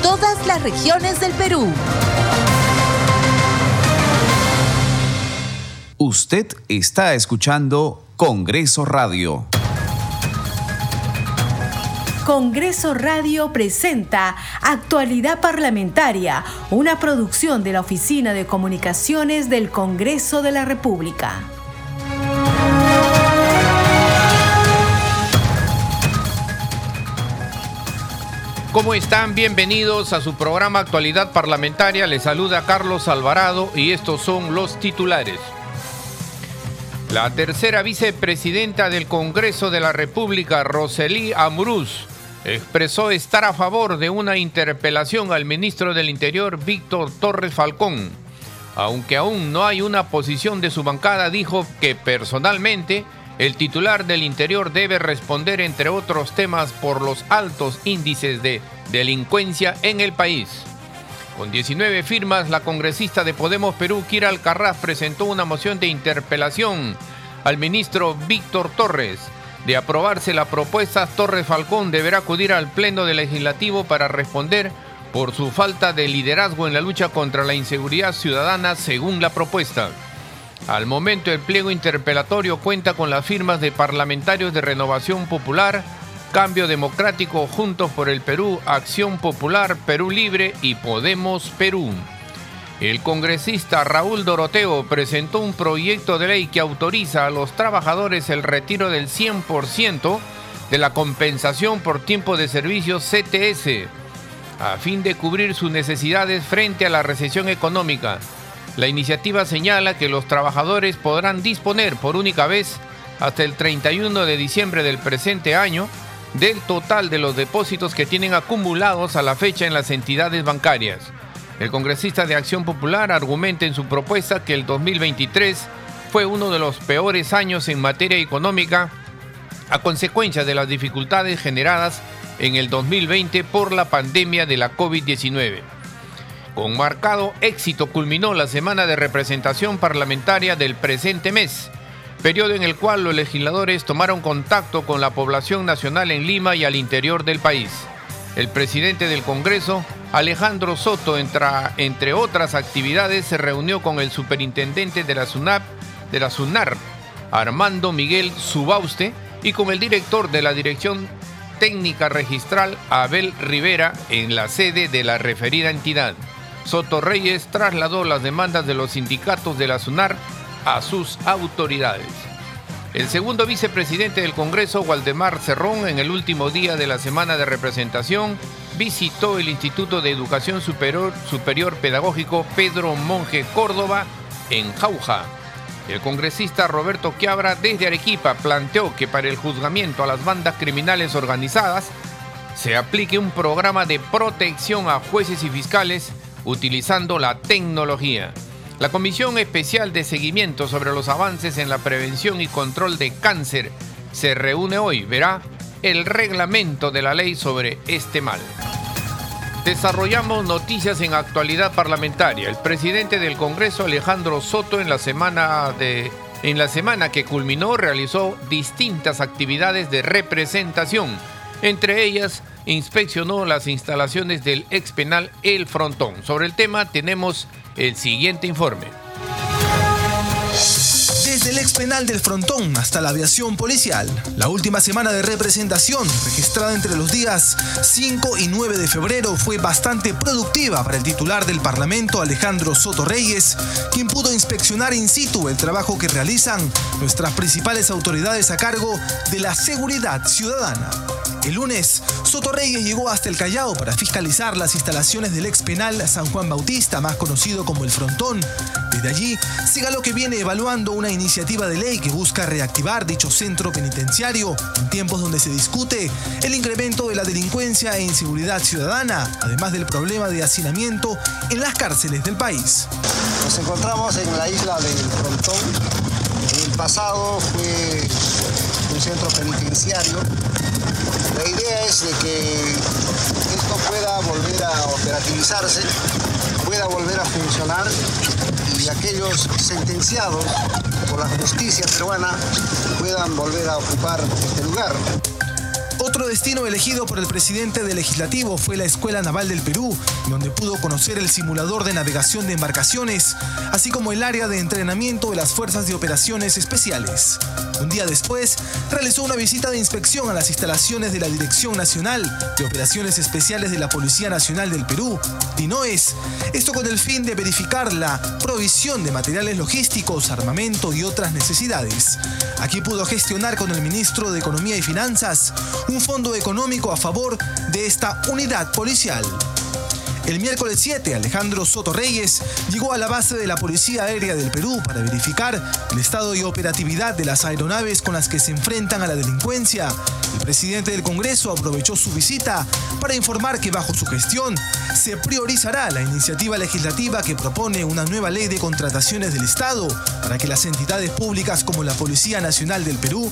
todas las regiones del Perú. Usted está escuchando Congreso Radio. Congreso Radio presenta Actualidad Parlamentaria, una producción de la Oficina de Comunicaciones del Congreso de la República. ¿Cómo están? Bienvenidos a su programa Actualidad Parlamentaria. Les saluda Carlos Alvarado y estos son los titulares. La tercera vicepresidenta del Congreso de la República, Rosely Amuruz, expresó estar a favor de una interpelación al ministro del Interior, Víctor Torres Falcón. Aunque aún no hay una posición de su bancada, dijo que personalmente el titular del Interior debe responder, entre otros temas, por los altos índices de delincuencia en el país. Con 19 firmas, la congresista de Podemos Perú, Kira Alcarraz, presentó una moción de interpelación al ministro Víctor Torres. De aprobarse la propuesta, Torres Falcón deberá acudir al Pleno del Legislativo para responder por su falta de liderazgo en la lucha contra la inseguridad ciudadana, según la propuesta. Al momento el pliego interpelatorio cuenta con las firmas de parlamentarios de Renovación Popular, Cambio Democrático, Juntos por el Perú, Acción Popular, Perú Libre y Podemos Perú. El congresista Raúl Doroteo presentó un proyecto de ley que autoriza a los trabajadores el retiro del 100% de la compensación por tiempo de servicio CTS, a fin de cubrir sus necesidades frente a la recesión económica. La iniciativa señala que los trabajadores podrán disponer por única vez hasta el 31 de diciembre del presente año del total de los depósitos que tienen acumulados a la fecha en las entidades bancarias. El congresista de Acción Popular argumenta en su propuesta que el 2023 fue uno de los peores años en materia económica a consecuencia de las dificultades generadas en el 2020 por la pandemia de la COVID-19. Con marcado éxito culminó la semana de representación parlamentaria del presente mes, periodo en el cual los legisladores tomaron contacto con la población nacional en Lima y al interior del país. El presidente del Congreso, Alejandro Soto, entre otras actividades, se reunió con el superintendente de la SUNAP, de la SUNAR, Armando Miguel Subauste, y con el director de la Dirección Técnica Registral, Abel Rivera, en la sede de la referida entidad. Soto Reyes trasladó las demandas de los sindicatos de la SUNAR a sus autoridades. El segundo vicepresidente del Congreso, Waldemar Cerrón, en el último día de la semana de representación, visitó el Instituto de Educación Superior, Superior Pedagógico Pedro Monje Córdoba en Jauja. El congresista Roberto Quiabra desde Arequipa planteó que para el juzgamiento a las bandas criminales organizadas se aplique un programa de protección a jueces y fiscales utilizando la tecnología. La Comisión Especial de Seguimiento sobre los avances en la prevención y control de cáncer se reúne hoy. Verá el reglamento de la ley sobre este mal. Desarrollamos noticias en actualidad parlamentaria. El presidente del Congreso, Alejandro Soto, en la semana de en la semana que culminó realizó distintas actividades de representación, entre ellas inspeccionó las instalaciones del ex penal El Frontón. Sobre el tema tenemos el siguiente informe. Desde el ex penal del Frontón hasta la aviación policial, la última semana de representación, registrada entre los días 5 y 9 de febrero, fue bastante productiva para el titular del Parlamento, Alejandro Soto Reyes, quien pudo inspeccionar in situ el trabajo que realizan nuestras principales autoridades a cargo de la seguridad ciudadana. El lunes, Soto Reyes llegó hasta el Callao para fiscalizar las instalaciones del ex penal San Juan Bautista, más conocido como el Frontón, Desde allí, lo que viene evaluando una iniciativa de ley que busca reactivar dicho centro penitenciario en tiempos donde se discute el incremento de la delincuencia e inseguridad ciudadana, además del problema de hacinamiento en las cárceles del país. Nos encontramos en la isla del Frontón. En el pasado fue un centro penitenciario. La idea es de que esto pueda volver a operativizarse, pueda volver a funcionar y aquellos sentenciados por la justicia peruana puedan volver a ocupar este lugar. Otro destino elegido por el presidente del legislativo fue la Escuela Naval del Perú, donde pudo conocer el simulador de navegación de embarcaciones, así como el área de entrenamiento de las Fuerzas de Operaciones Especiales. Un día después, realizó una visita de inspección a las instalaciones de la Dirección Nacional de Operaciones Especiales de la Policía Nacional del Perú, DINOES, esto con el fin de verificar la provisión de materiales logísticos, armamento y otras necesidades. Aquí pudo gestionar con el ministro de Economía y Finanzas un fondo económico a favor de esta unidad policial. El miércoles 7, Alejandro Soto Reyes llegó a la base de la Policía Aérea del Perú para verificar el estado y operatividad de las aeronaves con las que se enfrentan a la delincuencia. El presidente del Congreso aprovechó su visita para informar que bajo su gestión se priorizará la iniciativa legislativa que propone una nueva ley de contrataciones del Estado para que las entidades públicas como la Policía Nacional del Perú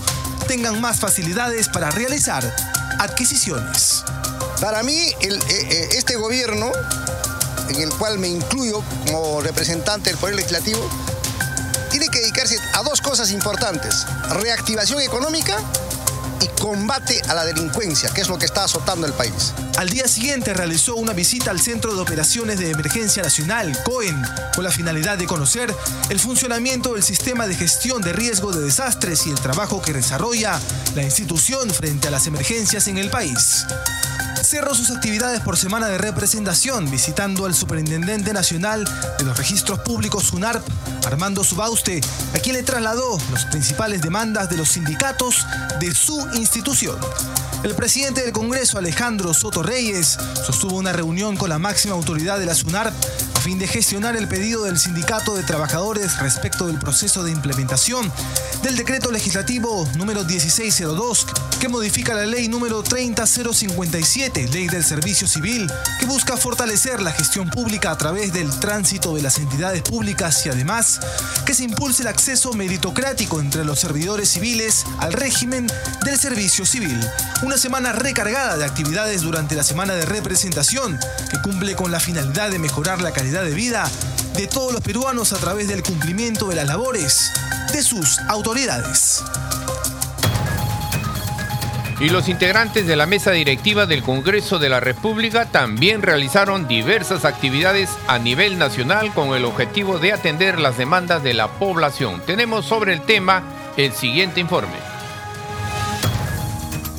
tengan más facilidades para realizar adquisiciones. Para mí, eh, eh, este gobierno, en el cual me incluyo como representante del Poder Legislativo, tiene que dedicarse a dos cosas importantes. Reactivación económica y combate a la delincuencia, que es lo que está azotando el país. Al día siguiente realizó una visita al Centro de Operaciones de Emergencia Nacional, COEN, con la finalidad de conocer el funcionamiento del sistema de gestión de riesgo de desastres y el trabajo que desarrolla la institución frente a las emergencias en el país cerró sus actividades por semana de representación visitando al Superintendente Nacional de los Registros Públicos SUNARP, Armando Subauste, a quien le trasladó las principales demandas de los sindicatos de su institución. El presidente del Congreso, Alejandro Soto Reyes, sostuvo una reunión con la máxima autoridad de la SUNARP a fin de gestionar el pedido del Sindicato de Trabajadores respecto del proceso de implementación del decreto legislativo número 1602 que modifica la ley número 30057, ley del servicio civil, que busca fortalecer la gestión pública a través del tránsito de las entidades públicas y además que se impulse el acceso meritocrático entre los servidores civiles al régimen del servicio civil. Una semana recargada de actividades durante la semana de representación que cumple con la finalidad de mejorar la calidad de vida de todos los peruanos a través del cumplimiento de las labores de sus autoridades y los integrantes de la mesa directiva del Congreso de la República también realizaron diversas actividades a nivel nacional con el objetivo de atender las demandas de la población. Tenemos sobre el tema el siguiente informe.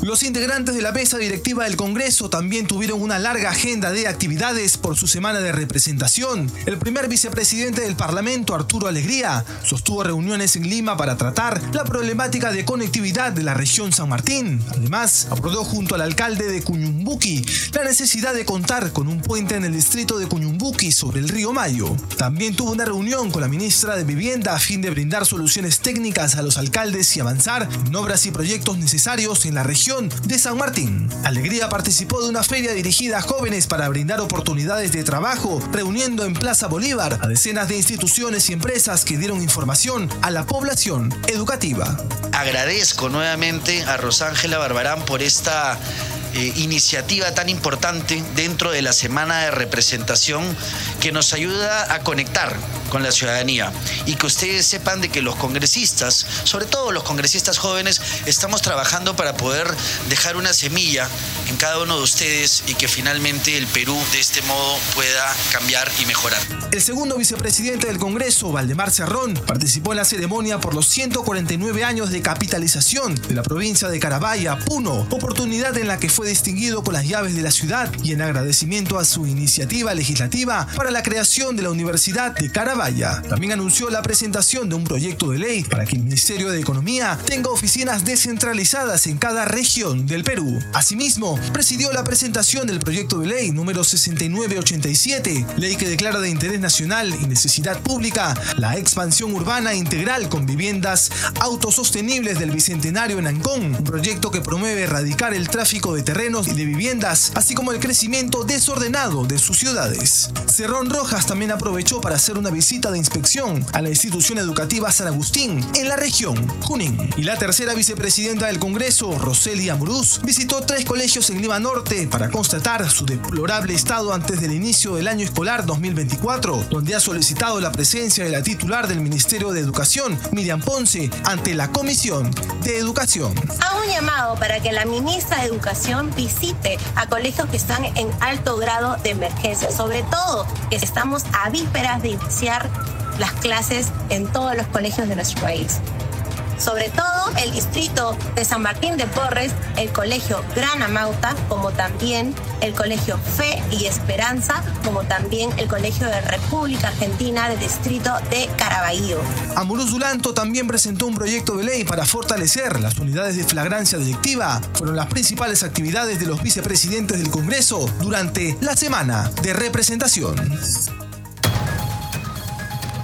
Los integrantes de la mesa directiva del Congreso también tuvieron una larga agenda de actividades por su semana de representación. El primer vicepresidente del Parlamento, Arturo Alegría, sostuvo reuniones en Lima para tratar la problemática de conectividad de la región San Martín. Además, abordó junto al alcalde de Cuñumbuqui la necesidad de contar con un puente en el distrito de Cuñumbuqui sobre el río Mayo. También tuvo una reunión con la ministra de Vivienda a fin de brindar soluciones técnicas a los alcaldes y avanzar en obras y proyectos necesarios en la región de San Martín. Alegría participó de una feria dirigida a jóvenes para brindar oportunidades de trabajo, reuniendo en Plaza Bolívar a decenas de instituciones y empresas que dieron información a la población educativa. Agradezco nuevamente a Rosángela Barbarán por esta eh, iniciativa tan importante dentro de la semana de representación que nos ayuda a conectar con la ciudadanía y que ustedes sepan de que los congresistas, sobre todo los congresistas jóvenes, estamos trabajando para poder dejar una semilla en cada uno de ustedes y que finalmente el Perú de este modo pueda cambiar y mejorar. El segundo vicepresidente del Congreso, Valdemar Cerrón, participó en la ceremonia por los 149 años de capitalización de la provincia de Carabaya, Puno, oportunidad en la que fue distinguido con las llaves de la ciudad y en agradecimiento a su iniciativa legislativa para la creación de la Universidad de Carabaya También anunció la presentación de un proyecto de ley para que el Ministerio de Economía tenga oficinas descentralizadas en cada región del Perú. Asimismo, presidió la presentación del proyecto de ley número 6987, ley que declara de interés nacional y necesidad pública la expansión urbana integral con viviendas autosostenibles del Bicentenario en Ancón, un proyecto que promueve erradicar el tráfico de terrenos y de viviendas, así como el crecimiento desordenado de sus ciudades. Cerrón Rojas también aprovechó para hacer una visita de inspección a la institución educativa San Agustín en la región Junín. Y la tercera vicepresidenta del Congreso, Roselia Muruz, visitó tres colegios en Lima Norte para constatar su deplorable estado antes del inicio del año escolar 2024, donde ha solicitado la presencia de la titular del Ministerio de Educación, Miriam Ponce, ante la Comisión de Educación. Hago un llamado para que la ministra de Educación visite a colegios que están en alto grado de emergencia, sobre todo que estamos a vísperas de iniciar las clases en todos los colegios de nuestro país sobre todo el distrito de San Martín de Porres, el colegio Gran Amauta, como también el colegio Fe y Esperanza, como también el colegio de República Argentina del distrito de Caraballo. Amuruz Dulanto también presentó un proyecto de ley para fortalecer las unidades de flagrancia delictiva. Fueron las principales actividades de los vicepresidentes del Congreso durante la semana de representación.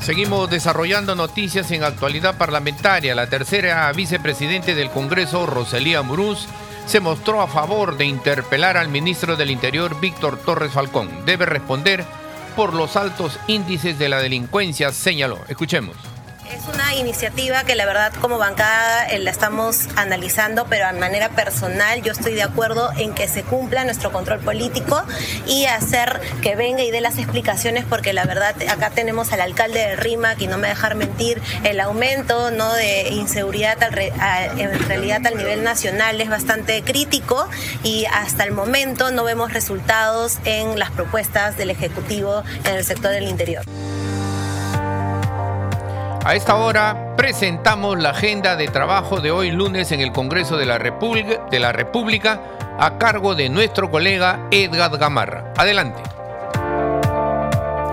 Seguimos desarrollando noticias en actualidad parlamentaria. La tercera vicepresidente del Congreso, Rosalía Muruz, se mostró a favor de interpelar al ministro del Interior, Víctor Torres Falcón. Debe responder por los altos índices de la delincuencia, señaló. Escuchemos. Es una iniciativa que la verdad como bancada eh, la estamos analizando, pero de manera personal yo estoy de acuerdo en que se cumpla nuestro control político y hacer que venga y dé las explicaciones, porque la verdad acá tenemos al alcalde de Rima, que no me dejar mentir, el aumento ¿no? de inseguridad en realidad al nivel nacional es bastante crítico y hasta el momento no vemos resultados en las propuestas del Ejecutivo en el sector del interior. A esta hora presentamos la agenda de trabajo de hoy lunes en el Congreso de la, República, a cargo de nuestro colega Edgar Gamarra. Adelante.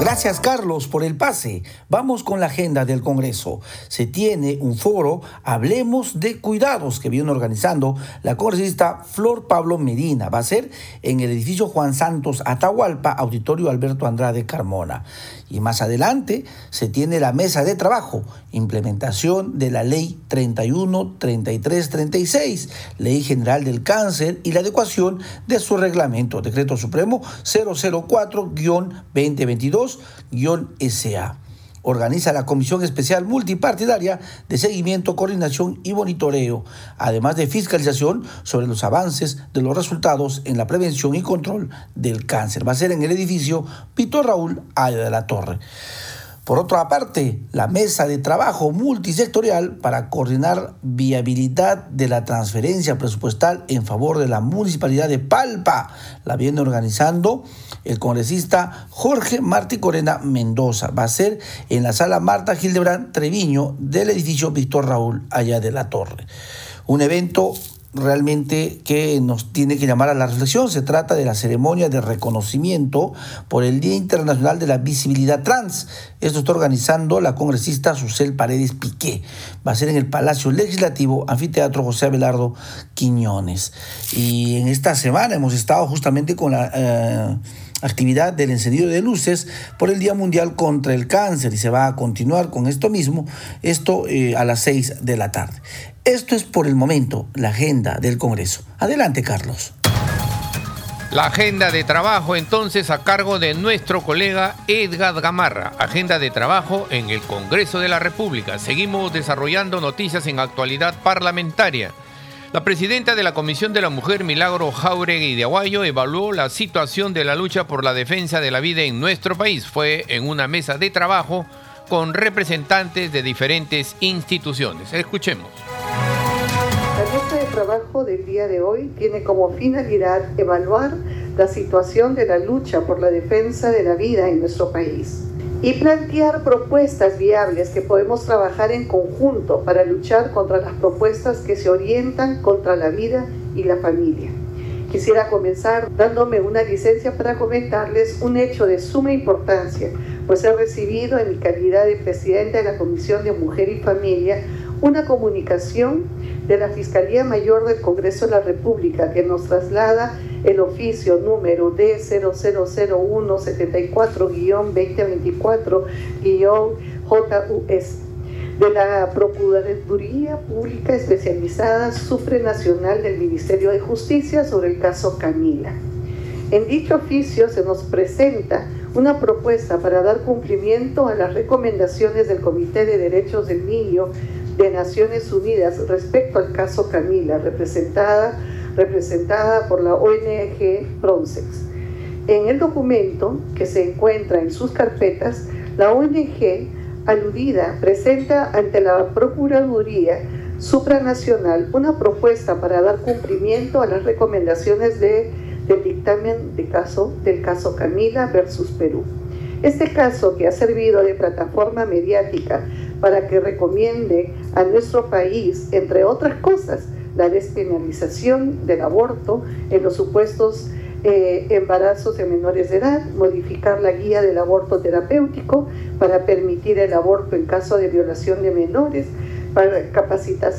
Gracias Carlos por el pase. Vamos con la agenda del Congreso. Se tiene un foro Hablemos de Cuidados que viene organizando la congresista Flor Pablo Medina. Va a ser en el edificio Juan Santos Atahualpa, Auditorio Alberto Andrade Carmona. Y más adelante se tiene la mesa de trabajo, implementación de la ley 31 33 36, Ley General del Cáncer y la adecuación de su reglamento, Decreto Supremo 004-2022-SA organiza la Comisión Especial Multipartidaria de Seguimiento, Coordinación y Monitoreo, además de fiscalización sobre los avances de los resultados en la prevención y control del cáncer. Va a ser en el edificio Pito Raúl Aya de la Torre. Por otra parte, la mesa de trabajo multisectorial para coordinar viabilidad de la transferencia presupuestal en favor de la municipalidad de Palpa la viene organizando el congresista Jorge Martí Corena Mendoza. Va a ser en la sala Marta Gildebrand Treviño del edificio Víctor Raúl allá de la Torre. Un evento realmente que nos tiene que llamar a la reflexión. Se trata de la ceremonia de reconocimiento por el Día Internacional de la Visibilidad Trans. Esto está organizando la congresista Susel Paredes Piqué. Va a ser en el Palacio Legislativo, Anfiteatro José Abelardo Quiñones. Y en esta semana hemos estado justamente con la... Eh, actividad del encendido de luces por el Día Mundial contra el Cáncer y se va a continuar con esto mismo, esto eh, a las 6 de la tarde. Esto es por el momento la agenda del Congreso. Adelante, Carlos. La agenda de trabajo entonces a cargo de nuestro colega Edgar Gamarra. Agenda de trabajo en el Congreso de la República. Seguimos desarrollando noticias en actualidad parlamentaria. La presidenta de la Comisión de la Mujer, Milagro Jauregui de Aguayo, evaluó la situación de la lucha por la defensa de la vida en nuestro país. Fue en una mesa de trabajo con representantes de diferentes instituciones. Escuchemos. La mesa de trabajo del día de hoy tiene como finalidad evaluar la situación de la lucha por la defensa de la vida en nuestro país y plantear propuestas viables que podemos trabajar en conjunto para luchar contra las propuestas que se orientan contra la vida y la familia. Quisiera comenzar dándome una licencia para comentarles un hecho de suma importancia pues he recibido en mi calidad de presidenta de la Comisión de Mujer y Familia una comunicación de la Fiscalía Mayor del Congreso de la República que nos traslada el oficio número d 000174 2024 jus de la Procuraduría Pública Especializada Supranacional del Ministerio de Justicia sobre el caso Camila. En dicho oficio se nos presenta una propuesta para dar cumplimiento a las recomendaciones del Comité de Derechos del Niño de Naciones Unidas respecto al caso Camila, representada, representada por la ONG Frontex. En el documento que se encuentra en sus carpetas, la ONG aludida presenta ante la Procuraduría supranacional una propuesta para dar cumplimiento a las recomendaciones de, del dictamen de caso, del caso Camila versus Perú. Este caso, que ha servido de plataforma mediática para que recomiende a nuestro país, entre otras cosas, la despenalización del aborto en los supuestos eh, embarazos de menores de edad, modificar la guía del aborto terapéutico para permitir el aborto en caso de violación de menores, para capacitar,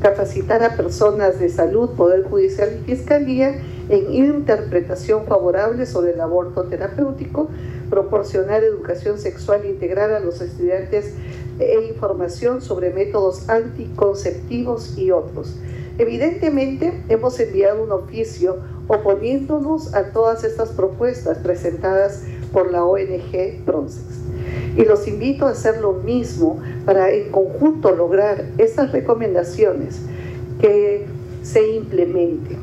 capacitar a personas de salud, Poder Judicial y Fiscalía en interpretación favorable sobre el aborto terapéutico, proporcionar educación sexual integral a los estudiantes e información sobre métodos anticonceptivos y otros. Evidentemente, hemos enviado un oficio oponiéndonos a todas estas propuestas presentadas por la ONG Bronces. Y los invito a hacer lo mismo para en conjunto lograr estas recomendaciones que se implementen.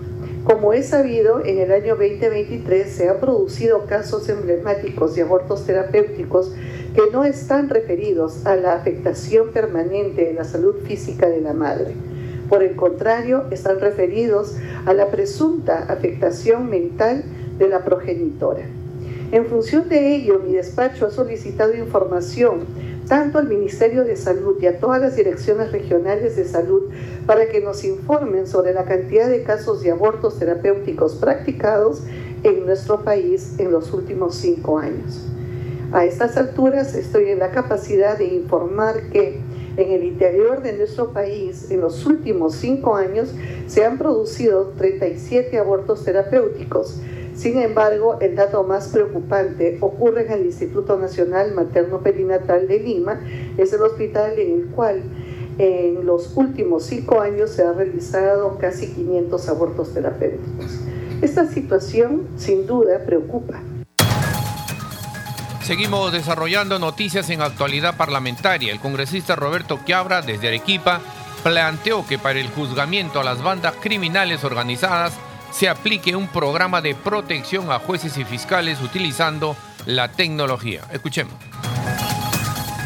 Como es sabido, en el año 2023 se han producido casos emblemáticos de abortos terapéuticos que no están referidos a la afectación permanente de la salud física de la madre por el contrario, están referidos a la presunta afectación mental de la progenitora. En función de ello, mi despacho ha solicitado información tanto al Ministerio de Salud y a todas las direcciones regionales de salud para que nos informen sobre la cantidad de casos de abortos terapéuticos practicados en nuestro país en los últimos cinco años. A estas alturas estoy en la capacidad de informar que en el interior de nuestro país, en los últimos cinco años, se han producido 37 abortos terapéuticos. Sin embargo, el dato más preocupante ocurre en el Instituto Nacional Materno Perinatal de Lima, es el hospital en el cual en los últimos cinco años se han realizado casi 500 abortos terapéuticos. Esta situación sin duda preocupa. Seguimos desarrollando noticias en actualidad parlamentaria. El congresista Roberto Quiabra, desde Arequipa, planteó que para el juzgamiento a las bandas criminales organizadas se aplique un programa de protección a jueces y fiscales utilizando la tecnología. Escuchemos.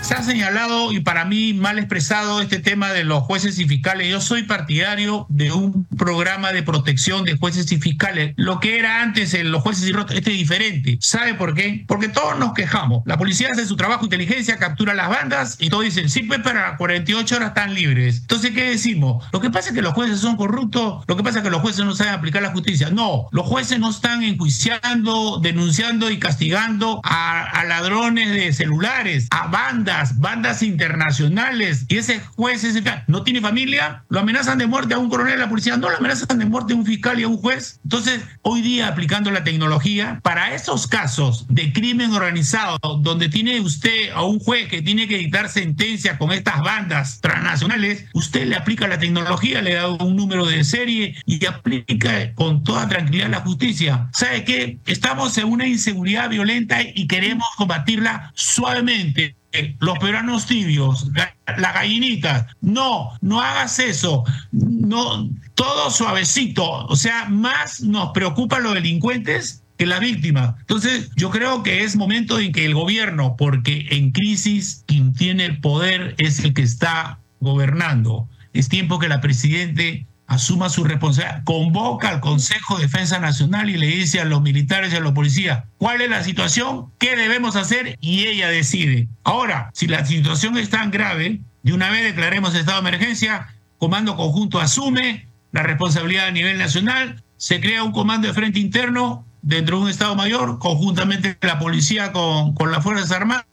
Se ha señalado y para mí mal expresado este tema de los jueces y fiscales. Yo soy partidario de un programa de protección de jueces y fiscales. Lo que era antes en los jueces y este es diferente. ¿Sabe por qué? Porque todos nos quejamos. La policía hace su trabajo inteligencia, captura las bandas y todos dicen, sí, pues para 48 horas están libres. Entonces, ¿qué decimos? Lo que pasa es que los jueces son corruptos, lo que pasa es que los jueces no saben aplicar la justicia. No, los jueces no están enjuiciando, denunciando y castigando a ladrones de celulares, a bandas bandas, internacionales, y ese juez ese, no tiene familia, lo amenazan de muerte a un coronel de la policía, no lo amenazan de muerte a un fiscal y a un juez. Entonces, hoy día aplicando la tecnología, para esos casos de crimen organizado, donde tiene usted a un juez que tiene que dictar sentencia con estas bandas transnacionales, usted le aplica la tecnología, le da un número de serie y aplica con toda tranquilidad la justicia. ¿Sabe qué? Estamos en una inseguridad violenta y queremos combatirla suavemente los peruanos tibios, las gallinitas. No, no hagas eso. No, todo suavecito. O sea, más nos preocupa los delincuentes que la víctima. Entonces, yo creo que es momento en que el gobierno, porque en crisis quien tiene el poder es el que está gobernando. Es tiempo que la presidente asuma su responsabilidad, convoca al Consejo de Defensa Nacional y le dice a los militares y a los policías cuál es la situación, qué debemos hacer y ella decide. Ahora, si la situación es tan grave, de una vez declaremos estado de emergencia, Comando Conjunto asume la responsabilidad a nivel nacional, se crea un comando de frente interno dentro de un Estado Mayor, conjuntamente la policía con, con las Fuerzas Armadas,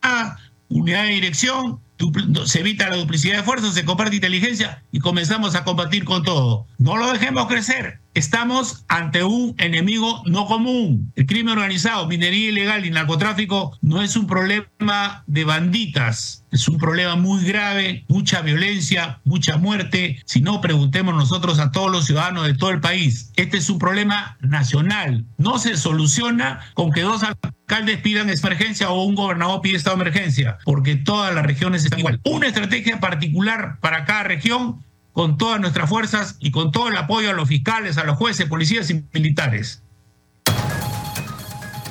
unidad de dirección, se evita la duplicidad de fuerzas, se comparte inteligencia y comenzamos a combatir con todo. No lo dejemos crecer. Estamos ante un enemigo no común. El crimen organizado, minería ilegal y narcotráfico no es un problema de banditas, es un problema muy grave, mucha violencia, mucha muerte. Si no, preguntemos nosotros a todos los ciudadanos de todo el país. Este es un problema nacional. No se soluciona con que dos alcaldes pidan emergencia o un gobernador pide estado de emergencia, porque todas las regiones están igual. Una estrategia particular para cada región con todas nuestras fuerzas y con todo el apoyo a los fiscales, a los jueces, policías y militares.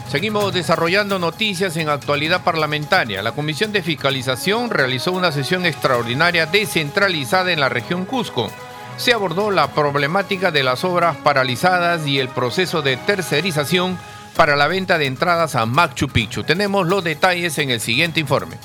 Seguimos desarrollando noticias en actualidad parlamentaria. La Comisión de Fiscalización realizó una sesión extraordinaria descentralizada en la región Cusco. Se abordó la problemática de las obras paralizadas y el proceso de tercerización para la venta de entradas a Machu Picchu. Tenemos los detalles en el siguiente informe.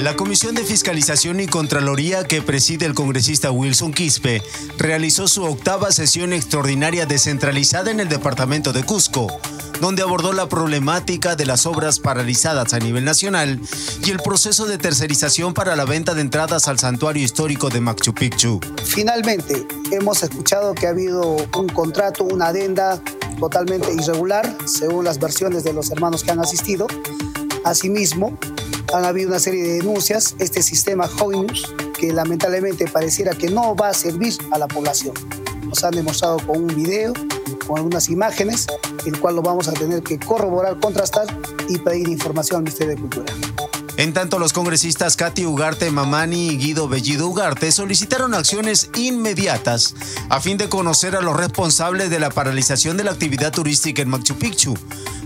La Comisión de Fiscalización y Contraloría que preside el congresista Wilson Quispe realizó su octava sesión extraordinaria descentralizada en el departamento de Cusco, donde abordó la problemática de las obras paralizadas a nivel nacional y el proceso de tercerización para la venta de entradas al santuario histórico de Machu Picchu. Finalmente, hemos escuchado que ha habido un contrato, una adenda totalmente irregular, según las versiones de los hermanos que han asistido. Asimismo, han habido una serie de denuncias, este sistema Hoinus, que lamentablemente pareciera que no va a servir a la población. Nos han demostrado con un video, con algunas imágenes, el cual lo vamos a tener que corroborar, contrastar y pedir información al Ministerio de Cultura. En tanto, los congresistas Katy Ugarte Mamani y Guido Bellido Ugarte solicitaron acciones inmediatas a fin de conocer a los responsables de la paralización de la actividad turística en Machu Picchu,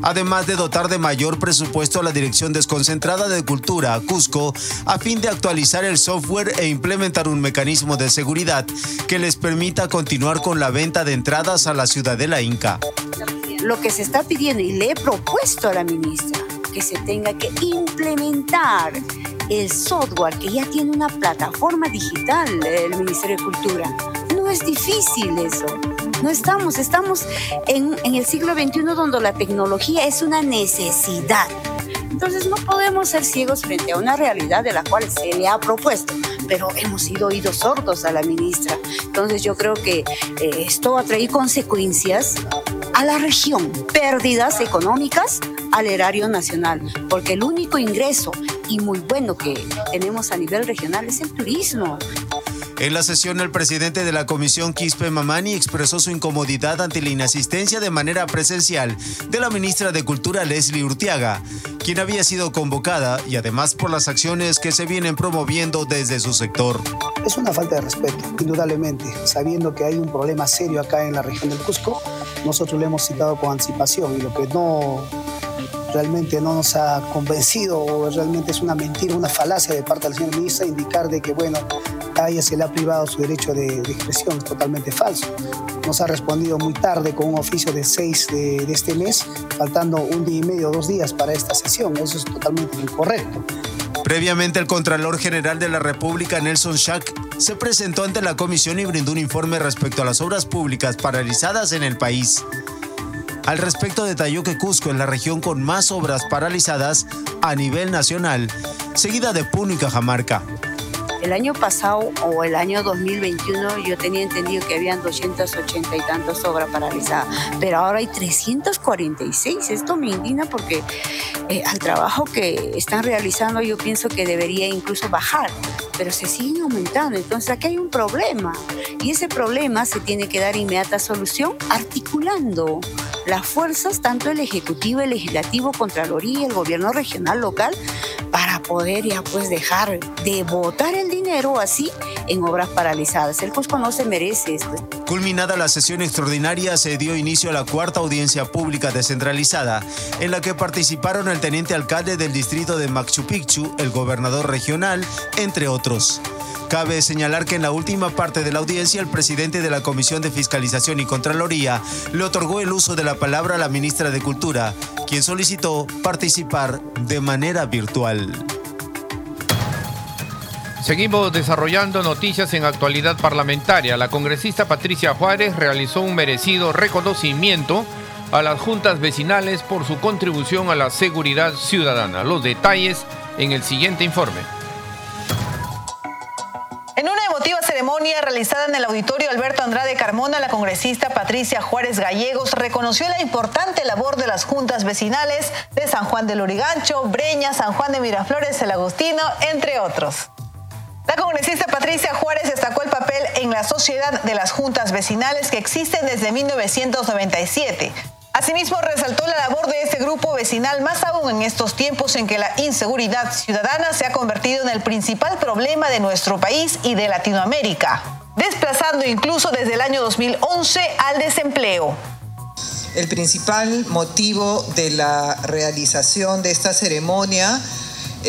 además de dotar de mayor presupuesto a la Dirección Desconcentrada de Cultura, Cusco, a fin de actualizar el software e implementar un mecanismo de seguridad que les permita continuar con la venta de entradas a la ciudadela Inca. Lo que se está pidiendo y le he propuesto a la ministra que se tenga que implementar el software que ya tiene una plataforma digital el Ministerio de Cultura. No es difícil eso. No estamos, estamos en, el siglo XXI donde la tecnología es una necesidad. Entonces no podemos ser ciegos frente a una realidad de la cual se le ha propuesto, pero hemos sido oídos sordos a la ministra. Entonces yo creo que eh, esto va a traer consecuencias a la región, pérdidas económicas al erario nacional, porque el único ingreso y muy bueno que tenemos a nivel regional es el turismo. En la sesión, el presidente de la comisión, Quispe Mamani, expresó su incomodidad ante la inasistencia de manera presencial de la ministra de Cultura, Leslie Urtiaga, quien había sido convocada y además por las acciones que se vienen promoviendo desde su sector. Es una falta de respeto, indudablemente, sabiendo que hay un problema serio acá en la región del Cusco. Nosotros lo hemos citado con anticipación y lo que no realmente no nos ha convencido o realmente es una mentira, una falacia de parte del señor ministro indicar de que, bueno, ella se le ha privado su derecho de, expresión, es totalmente falso. Nos ha respondido muy tarde con un oficio de 6 de, este mes, faltando un día y medio, dos días para esta sesión. Eso es totalmente incorrecto. Previamente, el Contralor General de la República, Nelson Schack, se presentó ante la comisión y brindó un informe respecto a las obras públicas paralizadas en el país. Al respecto detalló que Cusco es la región con más obras paralizadas a nivel nacional, seguida de Puno y Cajamarca. El año pasado o el año 2021 yo tenía entendido que habían 280 y tantas obras paralizadas, pero ahora hay 346. Esto me indigna porque eh, al trabajo que están realizando yo pienso que debería incluso bajar, pero se siguen aumentando. Entonces aquí hay un problema y ese problema se tiene que dar inmediata solución articulando las fuerzas, tanto el Ejecutivo, el Legislativo, Contraloría, el Gobierno Regional, Local, poder ya pues dejar de votar el dinero así en obras paralizadas. El Cusco no se merece esto. Culminada la sesión extraordinaria, se dio inicio a la cuarta audiencia pública descentralizada, en la que participaron el teniente alcalde del distrito de Machu Picchu, el gobernador regional, entre otros. Cabe señalar que en la última parte de la audiencia, el presidente de la Comisión de Fiscalización y Contraloría le otorgó el uso de la palabra a la ministra de Cultura, quien solicitó participar de manera virtual. Seguimos desarrollando noticias en actualidad parlamentaria. La congresista Patricia Juárez realizó un merecido reconocimiento a las juntas vecinales por su contribución a la seguridad ciudadana. Los detalles en el siguiente informe. En una emotiva ceremonia realizada en el auditorio Alberto Andrade Carmona, la congresista Patricia Juárez Gallegos reconoció la importante labor de las juntas vecinales de San Juan del Urigancho, Breña, San Juan de Miraflores, El Agustino, entre otros. La congresista Patricia Juárez destacó el papel en la sociedad de las juntas vecinales que existen desde 1997 Asimismo, resaltó la labor de este grupo vecinal, más aún en estos tiempos en que la inseguridad ciudadana se ha convertido en el principal problema de nuestro país y de Latinoamérica, desplazando incluso desde el año 2011 al desempleo. El principal motivo de la realización de esta ceremonia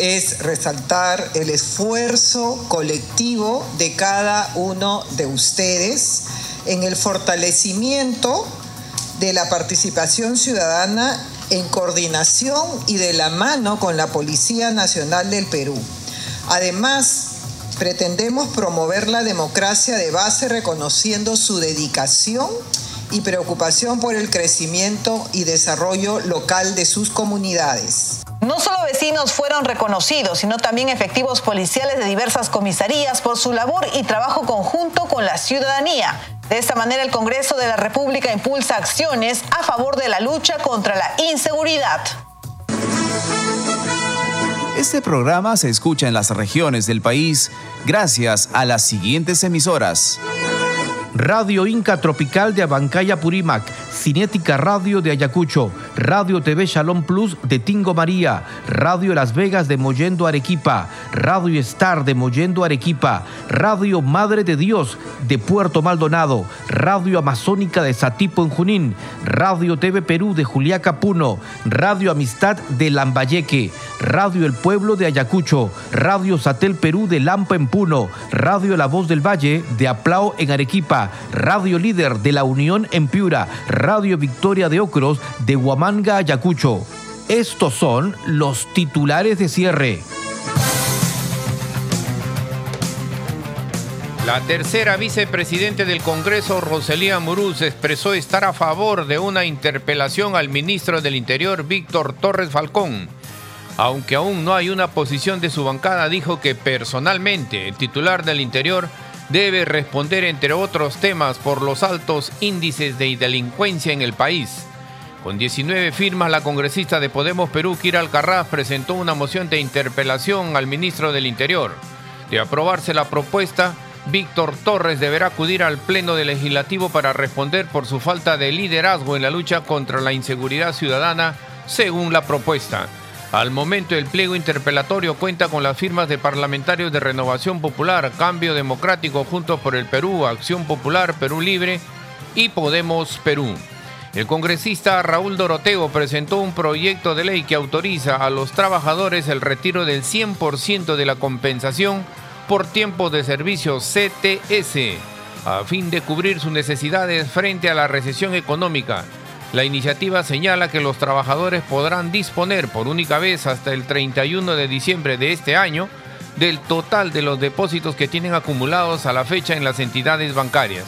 es resaltar el esfuerzo colectivo de cada uno de ustedes en el fortalecimiento de la participación ciudadana en coordinación y de la mano con la Policía Nacional del Perú. Además, pretendemos promover la democracia de base reconociendo su dedicación y preocupación por el crecimiento y desarrollo local de sus comunidades. No solo vecinos fueron reconocidos, sino también efectivos policiales de diversas comisarías por su labor y trabajo conjunto con la ciudadanía. De esta manera, el Congreso de la República impulsa acciones a favor de la lucha contra la inseguridad. Este programa se escucha en las regiones del país gracias a las siguientes emisoras. Radio Inca Tropical de Abancaya Purímac, Cinética Radio de Ayacucho, Radio TV Shalom Plus de Tingo María, Radio Las Vegas de Mollendo Arequipa, Radio Star de Mollendo Arequipa, Radio Madre de Dios de Puerto Maldonado, Radio Amazónica de Satipo en Junín, Radio TV Perú de Juliaca Puno, Radio Amistad de Lambayeque, Radio El Pueblo de Ayacucho, Radio Satel Perú de Lampa en Puno, Radio La Voz del Valle de Aplao en Arequipa, Radio Líder de La Unión en Piura, Radio Victoria de Ocros de Huamanga, Ayacucho. Estos son los titulares de cierre. La tercera vicepresidente del Congreso, Roselía Muruz, expresó estar a favor de una interpelación al ministro del Interior, Víctor Torres Falcón. Aunque aún no hay una posición de su bancada, dijo que personalmente el titular del Interior debe responder, entre otros temas, por los altos índices de delincuencia en el país. Con 19 firmas, la congresista de Podemos Perú, Kira Alcarraz, presentó una moción de interpelación al ministro del Interior. De aprobarse la propuesta, Víctor Torres deberá acudir al Pleno del Legislativo para responder por su falta de liderazgo en la lucha contra la inseguridad ciudadana, según la propuesta. Al momento el pliego interpelatorio cuenta con las firmas de parlamentarios de Renovación Popular, Cambio Democrático, Juntos por el Perú, Acción Popular, Perú Libre y Podemos Perú. El congresista Raúl Doroteo presentó un proyecto de ley que autoriza a los trabajadores el retiro del 100% de la compensación por tiempo de servicio CTS, a fin de cubrir sus necesidades frente a la recesión económica. La iniciativa señala que los trabajadores podrán disponer por única vez hasta el 31 de diciembre de este año del total de los depósitos que tienen acumulados a la fecha en las entidades bancarias.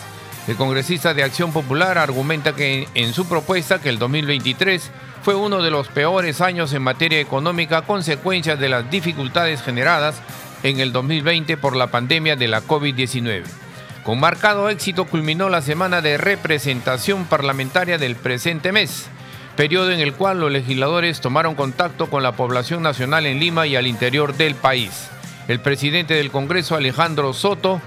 El congresista de Acción Popular argumenta que en su propuesta que el 2023 fue uno de los peores años en materia económica consecuencia de las dificultades generadas en el 2020 por la pandemia de la COVID-19. Con marcado éxito culminó la semana de representación parlamentaria del presente mes, periodo en el cual los legisladores tomaron contacto con la población nacional en Lima y al interior del país. El presidente del Congreso, Alejandro Soto,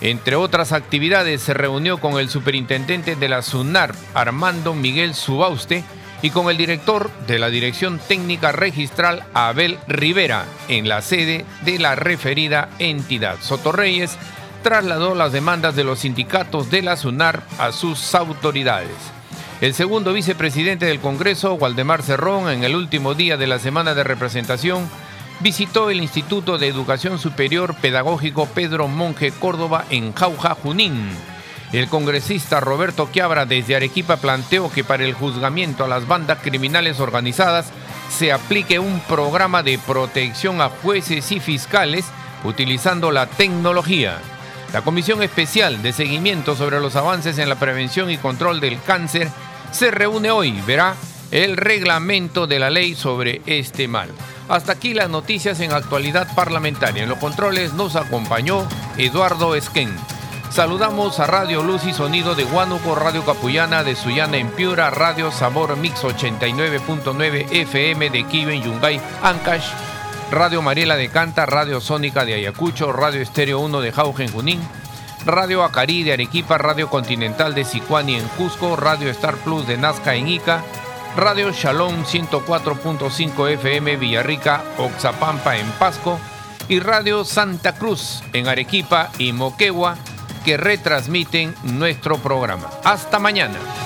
entre otras actividades, se reunió con el superintendente de la SUNAR, Armando Miguel Subauste, y con el director de la Dirección Técnica Registral, Abel Rivera, en la sede de la referida entidad. Soto Reyes trasladó las demandas de los sindicatos de la SUNAR a sus autoridades. El segundo vicepresidente del Congreso, Waldemar Cerrón, en el último día de la semana de representación, visitó el Instituto de Educación Superior Pedagógico Pedro Monje Córdoba en Jauja, Junín. El congresista Roberto Quiabra desde Arequipa planteó que para el juzgamiento a las bandas criminales organizadas se aplique un programa de protección a jueces y fiscales utilizando la tecnología. La Comisión Especial de Seguimiento sobre los Avances en la Prevención y Control del Cáncer se reúne hoy. Verá el reglamento de la ley sobre este mal. Hasta aquí las noticias en actualidad parlamentaria. En los controles nos acompañó Eduardo Esquén. Saludamos a Radio Luz y Sonido de Huánuco, Radio Capullana de Sullana en Piura, Radio Sabor Mix 89.9 FM de Kiven, Yungay, Ancash, Radio Mariela de Canta, Radio Sónica de Ayacucho, Radio Estéreo 1 de Jauja en Junín, Radio Acarí de Arequipa, Radio Continental de Sicuani en Cusco, Radio Star Plus de Nazca en Ica, Radio Shalom 104.5 FM Villarrica, Oxapampa en Pasco y Radio Santa Cruz en Arequipa y Moquegua que retransmiten nuestro programa. Hasta mañana.